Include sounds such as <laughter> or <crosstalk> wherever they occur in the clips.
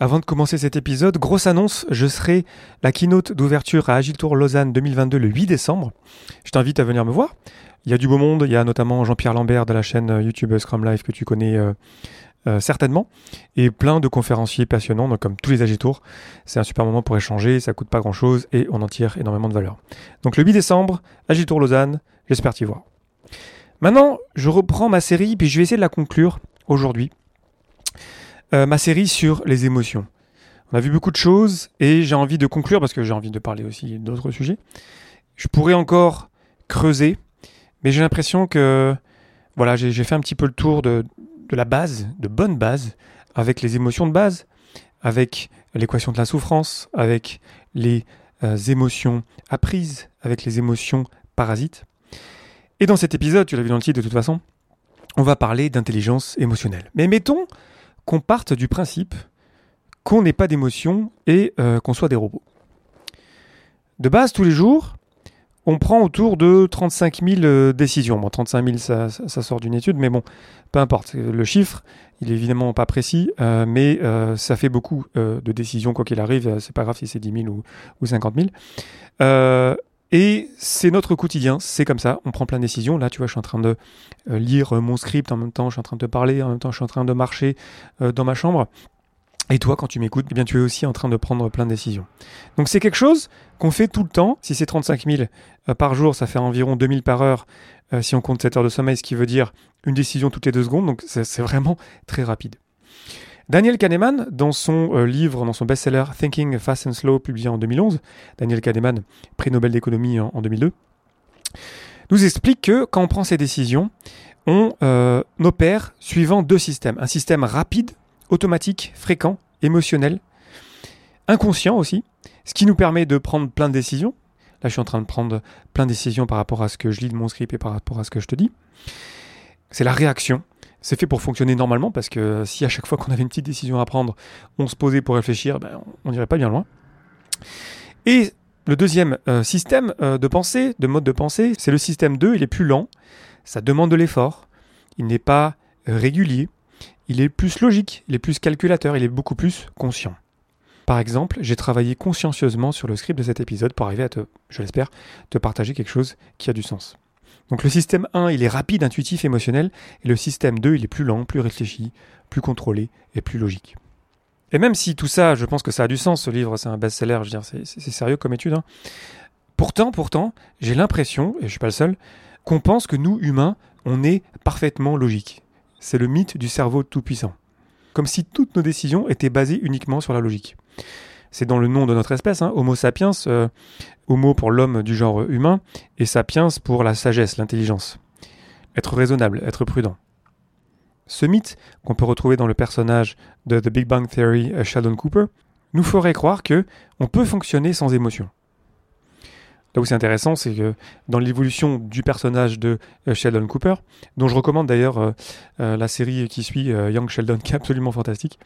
Avant de commencer cet épisode, grosse annonce, je serai la keynote d'ouverture à Agiltour Lausanne 2022 le 8 décembre. Je t'invite à venir me voir. Il y a du beau monde, il y a notamment Jean-Pierre Lambert de la chaîne euh, YouTube Scrum Life que tu connais euh, euh, certainement, et plein de conférenciers passionnants, donc comme tous les Agitours. C'est un super moment pour échanger, ça coûte pas grand-chose et on en tire énormément de valeur. Donc le 8 décembre, Agiltour Lausanne, j'espère t'y voir. Maintenant, je reprends ma série, puis je vais essayer de la conclure aujourd'hui. Euh, ma série sur les émotions. On a vu beaucoup de choses et j'ai envie de conclure parce que j'ai envie de parler aussi d'autres sujets. Je pourrais encore creuser, mais j'ai l'impression que voilà, j'ai fait un petit peu le tour de, la base, de bonne base, avec les émotions de base, avec l'équation de la souffrance, avec les euh, émotions apprises, avec les émotions parasites. Et dans cet épisode, tu l'as vu dans le titre de toute façon, on va parler d'intelligence émotionnelle. Mais mettons qu'on parte du principe qu'on n'ait pas d'émotion et euh, qu'on soit des robots. De base, tous les jours, on prend autour de 35 000 euh, décisions. Bon, 35 000, ça, sort d'une étude, mais bon, peu importe. Le chiffre, il est évidemment pas précis, euh, mais ça fait beaucoup de décisions, quoi qu'il arrive. C'est pas grave si c'est 10 000 ou, ou 50 000. Et c'est notre quotidien, c'est comme ça, on prend plein de décisions. Là, tu vois, je suis en train de euh, lire mon script, en même temps, je suis en train de te parler, en même temps, je suis en train de marcher euh, dans ma chambre. Et toi, quand tu m'écoutes, eh bien, tu es aussi en train de prendre plein de décisions. Donc, c'est quelque chose qu'on fait tout le temps. Si c'est 35 000 euh, par jour, ça fait environ 2000 par heure si on compte 7 heures de sommeil, ce qui veut dire une décision toutes les deux secondes. Donc, c'est vraiment très rapide. Daniel Kahneman, dans son euh, livre, dans son best-seller Thinking Fast and Slow, publié en 2011, Daniel Kahneman, prix Nobel d'économie en, 2002, nous explique que quand on prend ces décisions, on euh, opère suivant deux systèmes. Un système rapide, automatique, fréquent, émotionnel, inconscient aussi, ce qui nous permet de prendre plein de décisions. Là, je suis en train de prendre plein de décisions par rapport à ce que je lis de mon script et par rapport à ce que je te dis. C'est la réaction, c'est fait pour fonctionner normalement parce que si à chaque fois qu'on avait une petite décision à prendre, on se posait pour réfléchir, ben, on n'irait pas bien loin. Et le deuxième euh, système euh, de pensée, de mode de pensée, c'est le système 2, il est plus lent, ça demande de l'effort, il n'est pas régulier, il est plus logique, il est plus calculateur, il est beaucoup plus conscient. Par exemple, j'ai travaillé consciencieusement sur le script de cet épisode pour arriver à te, je l'espère, te partager quelque chose qui a du sens. Donc le système 1, il est rapide, intuitif, émotionnel, et le système 2, il est plus lent, plus réfléchi, plus contrôlé et plus logique. Et même si tout ça, je pense que ça a du sens, ce livre, c'est un best-seller, je veux dire, c'est sérieux comme étude. Hein. Pourtant, pourtant, j'ai l'impression, et je suis pas le seul, qu'on pense que nous, humains, on est parfaitement logique. C'est le mythe du cerveau tout-puissant. Comme si toutes nos décisions étaient basées uniquement sur la logique c'est dans le nom de notre espèce, hein, Homo sapiens, euh, Homo pour l'homme du genre humain, et sapiens pour la sagesse, l'intelligence. Être raisonnable, être prudent. Ce mythe, qu'on peut retrouver dans le personnage de The Big Bang Theory, euh, Sheldon Cooper, nous ferait croire que on peut fonctionner sans émotion. Là où c'est intéressant, c'est que dans l'évolution du personnage de euh, Sheldon Cooper, dont je recommande d'ailleurs euh, euh, la série qui suit Young Sheldon, <laughs> qui est absolument fantastique,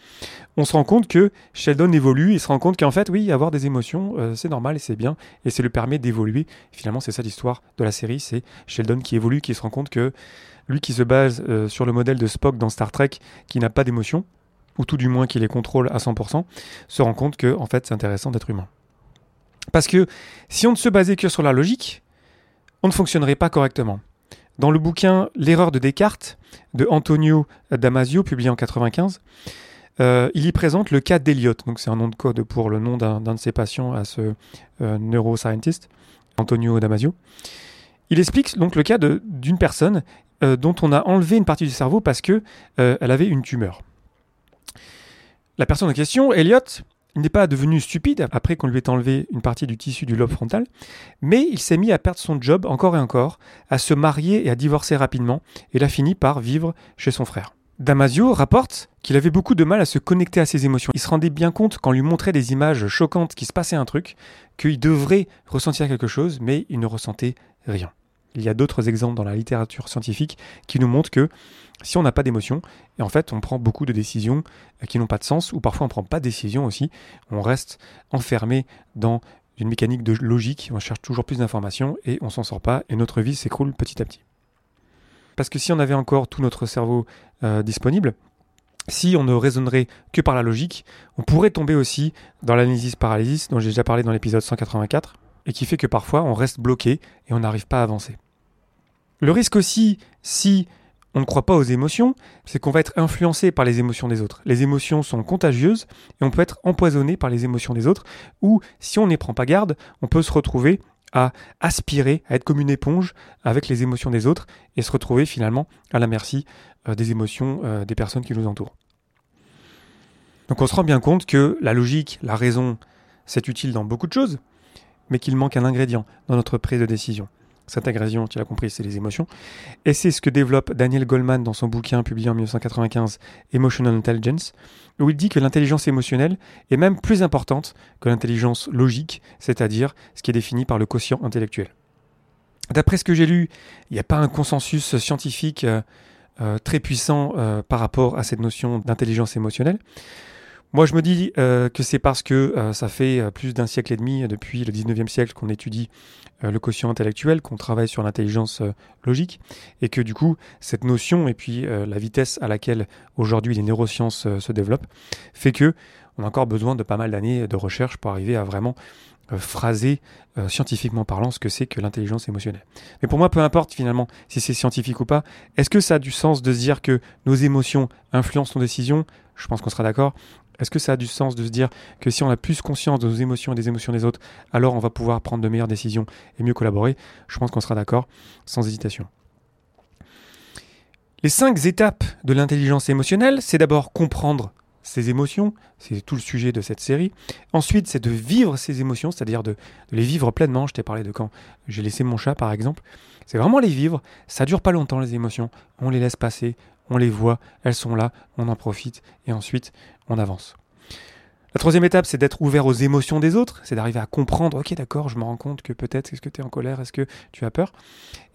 on se rend compte que Sheldon évolue et se rend compte qu'en fait, oui, avoir des émotions, c'est normal et c'est bien, et ça lui permet d'évoluer. Finalement, c'est ça l'histoire de la série, c'est Sheldon qui évolue, qui se rend compte que lui qui se base sur le modèle de Spock dans Star Trek, qui n'a pas d'émotions, ou tout du moins qui les contrôle à 100%, se rend compte que en fait, c'est intéressant d'être humain. Parce que si on ne se basait que sur la logique, on ne fonctionnerait pas correctement. Dans le bouquin L'erreur de Descartes de Antonio Damasio, publié en 1995, euh, il y présente le cas d'Eliott. Donc c'est un nom de code pour le nom d'un de ses patients à ce euh, neuroscientist, Antonio Damasio. Il explique donc le cas d'une personne euh, dont on a enlevé une partie du cerveau parce que elle avait une tumeur. La personne en question, Eliott, il n'est pas devenu stupide après qu'on lui ait enlevé une partie du tissu du lobe frontal, mais il s'est mis à perdre son job encore et encore, à se marier et à divorcer rapidement, et il a fini par vivre chez son frère. Damasio rapporte qu'il avait beaucoup de mal à se connecter à ses émotions. Il se rendait bien compte quand lui montrait des images choquantes qu'il se passait un truc, qu'il devrait ressentir quelque chose, mais il ne ressentait rien. Il y a d'autres exemples dans la littérature scientifique qui nous montrent que si on n'a pas d'émotion, et en fait on prend beaucoup de décisions euh, qui n'ont pas de sens, ou parfois on ne prend pas de décision aussi, on reste enfermé dans une mécanique de logique, on cherche toujours plus d'informations et on s'en sort pas, et notre vie s'écroule petit à petit. Parce que si on avait encore tout notre cerveau euh, disponible, si on ne raisonnerait que par la logique, on pourrait tomber aussi dans l'analysis paralysis dont j'ai déjà parlé dans l'épisode 184 et qui fait que parfois on reste bloqué et on n'arrive pas à avancer. Le risque aussi, si on ne croit pas aux émotions, c'est qu'on va être influencé par les émotions des autres. Les émotions sont contagieuses et on peut être empoisonné par les émotions des autres, ou si on n'y prend pas garde, on peut se retrouver à aspirer, à être comme une éponge avec les émotions des autres et se retrouver finalement à la merci euh, des émotions euh, des personnes qui nous entourent. Donc on se rend bien compte que la logique, la raison, c'est utile dans beaucoup de choses, mais qu'il manque un ingrédient dans notre prise de décision. Cette ingrédient, tu l'as compris, c'est les émotions. Et c'est ce que développe Daniel Goleman dans son bouquin publié en 1995, Emotional Intelligence, où il dit que l'intelligence émotionnelle est même plus importante que l'intelligence logique, c'est-à-dire ce qui est défini par le quotient intellectuel. D'après ce que j'ai lu, il n'y a pas un consensus scientifique euh, euh, très puissant euh, par rapport à cette notion d'intelligence émotionnelle. Moi, je me dis euh, que c'est parce que euh, ça fait euh, plus d'un siècle et demi, depuis le 19e siècle, qu'on étudie le quotient intellectuel, qu'on travaille sur l'intelligence logique, et que du coup, cette notion et puis la vitesse à laquelle aujourd'hui les neurosciences se développent, fait que on a encore besoin de pas mal d'années de recherche pour arriver à vraiment phraser scientifiquement parlant ce que c'est que l'intelligence émotionnelle. Mais pour moi, peu importe finalement si c'est scientifique ou pas, est-ce que ça a du sens de se dire que nos émotions influencent nos décisions? Je pense qu'on sera d'accord. Est-ce que ça a du sens de se dire que si on a plus conscience de nos émotions et des émotions des autres, alors on va pouvoir prendre de meilleures décisions et mieux collaborer? Je pense qu'on sera d'accord, sans hésitation. Les cinq étapes de l'intelligence émotionnelle, c'est d'abord comprendre ses émotions, c'est tout le sujet de cette série. Ensuite, c'est de vivre ses émotions, c'est-à-dire de, les vivre pleinement. Je t'ai parlé de quand j'ai laissé mon chat, par exemple. C'est vraiment les vivre. Ça dure pas longtemps, les émotions. On les laisse passer, on les voit, elles sont là, on en profite, et ensuite, on avance. La troisième étape, c'est d'être ouvert aux émotions des autres, c'est d'arriver à comprendre, ok d'accord, je me rends compte que peut-être, est-ce que tu es en colère, est-ce que tu as peur?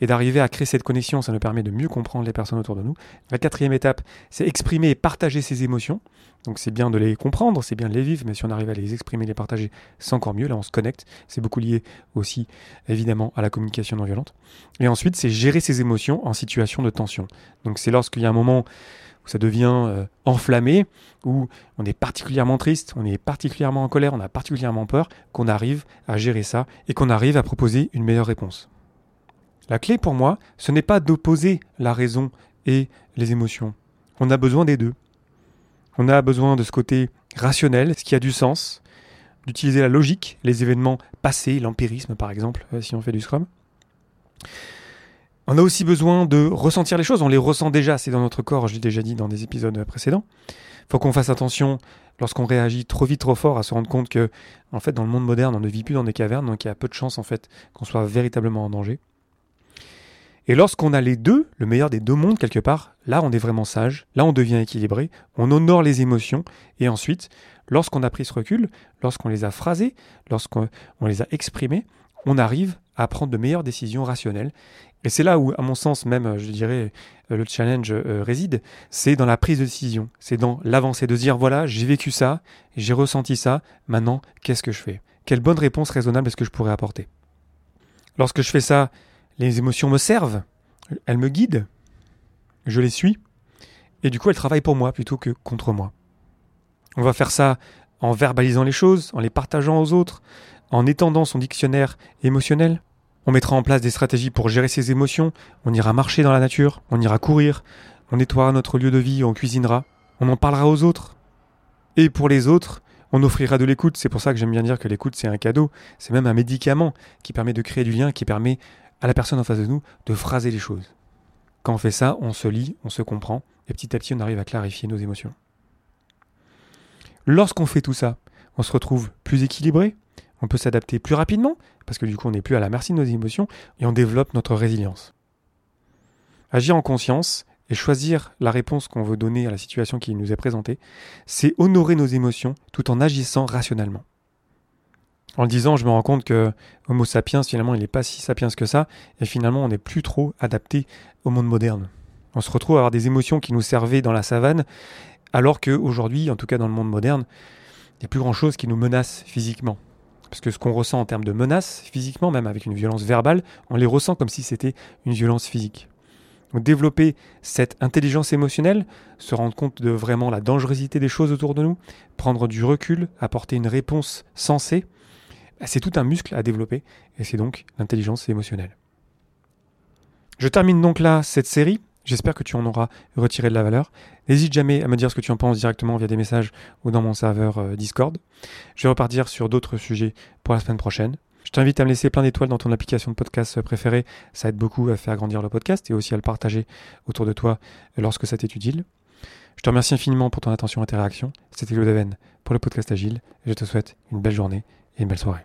Et d'arriver à créer cette connexion, ça nous permet de mieux comprendre les personnes autour de nous. La quatrième étape, c'est exprimer et partager ses émotions. Donc c'est bien de les comprendre, c'est bien de les vivre, mais si on arrive à les exprimer, les partager, c'est encore mieux, là on se connecte. C'est beaucoup lié aussi, évidemment, à la communication non violente. Et ensuite, c'est gérer ses émotions en situation de tension. Donc c'est lorsqu'il y a un moment ça devient euh, enflammé, où on est particulièrement triste, on est particulièrement en colère, on a particulièrement peur, qu'on arrive à gérer ça et qu'on arrive à proposer une meilleure réponse. La clé pour moi, ce n'est pas d'opposer la raison et les émotions. On a besoin des deux. On a besoin de ce côté rationnel, ce qui a du sens, d'utiliser la logique, les événements passés, l'empirisme par exemple, euh, si on fait du Scrum. On a aussi besoin de ressentir les choses, on les ressent déjà, c'est dans notre corps, je l'ai déjà dit dans des épisodes précédents. Faut qu'on fasse attention lorsqu'on réagit trop vite, trop fort, à se rendre compte que, en fait, dans le monde moderne, on ne vit plus dans des cavernes, donc il y a peu de chances, en fait, qu'on soit véritablement en danger. Et lorsqu'on a les deux, le meilleur des deux mondes quelque part, là on est vraiment sage, là on devient équilibré, on honore les émotions, et ensuite, lorsqu'on a pris ce recul, lorsqu'on les a phrasées, lorsqu'on les a exprimées, on arrive à prendre de meilleures décisions rationnelles. Et c'est là où, à mon sens, même, je dirais, le challenge euh, réside, c'est dans la prise de décision, c'est dans l'avancée, de dire, voilà, j'ai vécu ça, j'ai ressenti ça, maintenant, qu'est-ce que je fais? Quelle bonne réponse raisonnable est-ce que je pourrais apporter? Lorsque je fais ça, les émotions me servent, elles me guident, je les suis, et du coup, elles travaillent pour moi plutôt que contre moi. On va faire ça en verbalisant les choses, en les partageant aux autres, en étendant son dictionnaire émotionnel. On mettra en place des stratégies pour gérer ses émotions, on ira marcher dans la nature, on ira courir, on nettoiera notre lieu de vie, on cuisinera, on en parlera aux autres. Et pour les autres, on offrira de l'écoute, c'est pour ça que j'aime bien dire que l'écoute c'est un cadeau, c'est même un médicament qui permet de créer du lien, qui permet à la personne en face de nous de phraser les choses. Quand on fait ça, on se lit, on se comprend, et petit à petit on arrive à clarifier nos émotions. Lorsqu'on fait tout ça, on se retrouve plus équilibré, on peut s'adapter plus rapidement, parce que du coup on n'est plus à la merci de nos émotions, et on développe notre résilience. Agir en conscience et choisir la réponse qu'on veut donner à la situation qui nous est présentée, c'est honorer nos émotions tout en agissant rationnellement. En le disant, je me rends compte que Homo sapiens, finalement, il n'est pas si sapiens que ça, et finalement, on n'est plus trop adapté au monde moderne. On se retrouve à avoir des émotions qui nous servaient dans la savane, alors qu'aujourd'hui, en tout cas dans le monde moderne, il n'y a plus grand-chose qui nous menace physiquement. Parce que ce qu'on ressent en termes de menaces, physiquement, même avec une violence verbale, on les ressent comme si c'était une violence physique. Donc développer cette intelligence émotionnelle, se rendre compte de vraiment la dangerosité des choses autour de nous, prendre du recul, apporter une réponse sensée, c'est tout un muscle à développer et c'est donc l'intelligence émotionnelle. Je termine donc là cette série. J'espère que tu en auras retiré de la valeur. N'hésite jamais à me dire ce que tu en penses directement via des messages ou dans mon serveur euh, Discord. Je vais repartir sur d'autres sujets pour la semaine prochaine. Je t'invite à me laisser plein d'étoiles dans ton application de podcast préférée. Ça aide beaucoup à faire grandir le podcast et aussi à le partager autour de toi lorsque ça t'est utile. Je te remercie infiniment pour ton attention et interaction. C'était Claude Aven pour le podcast Agile. Je te souhaite une belle journée et une belle soirée.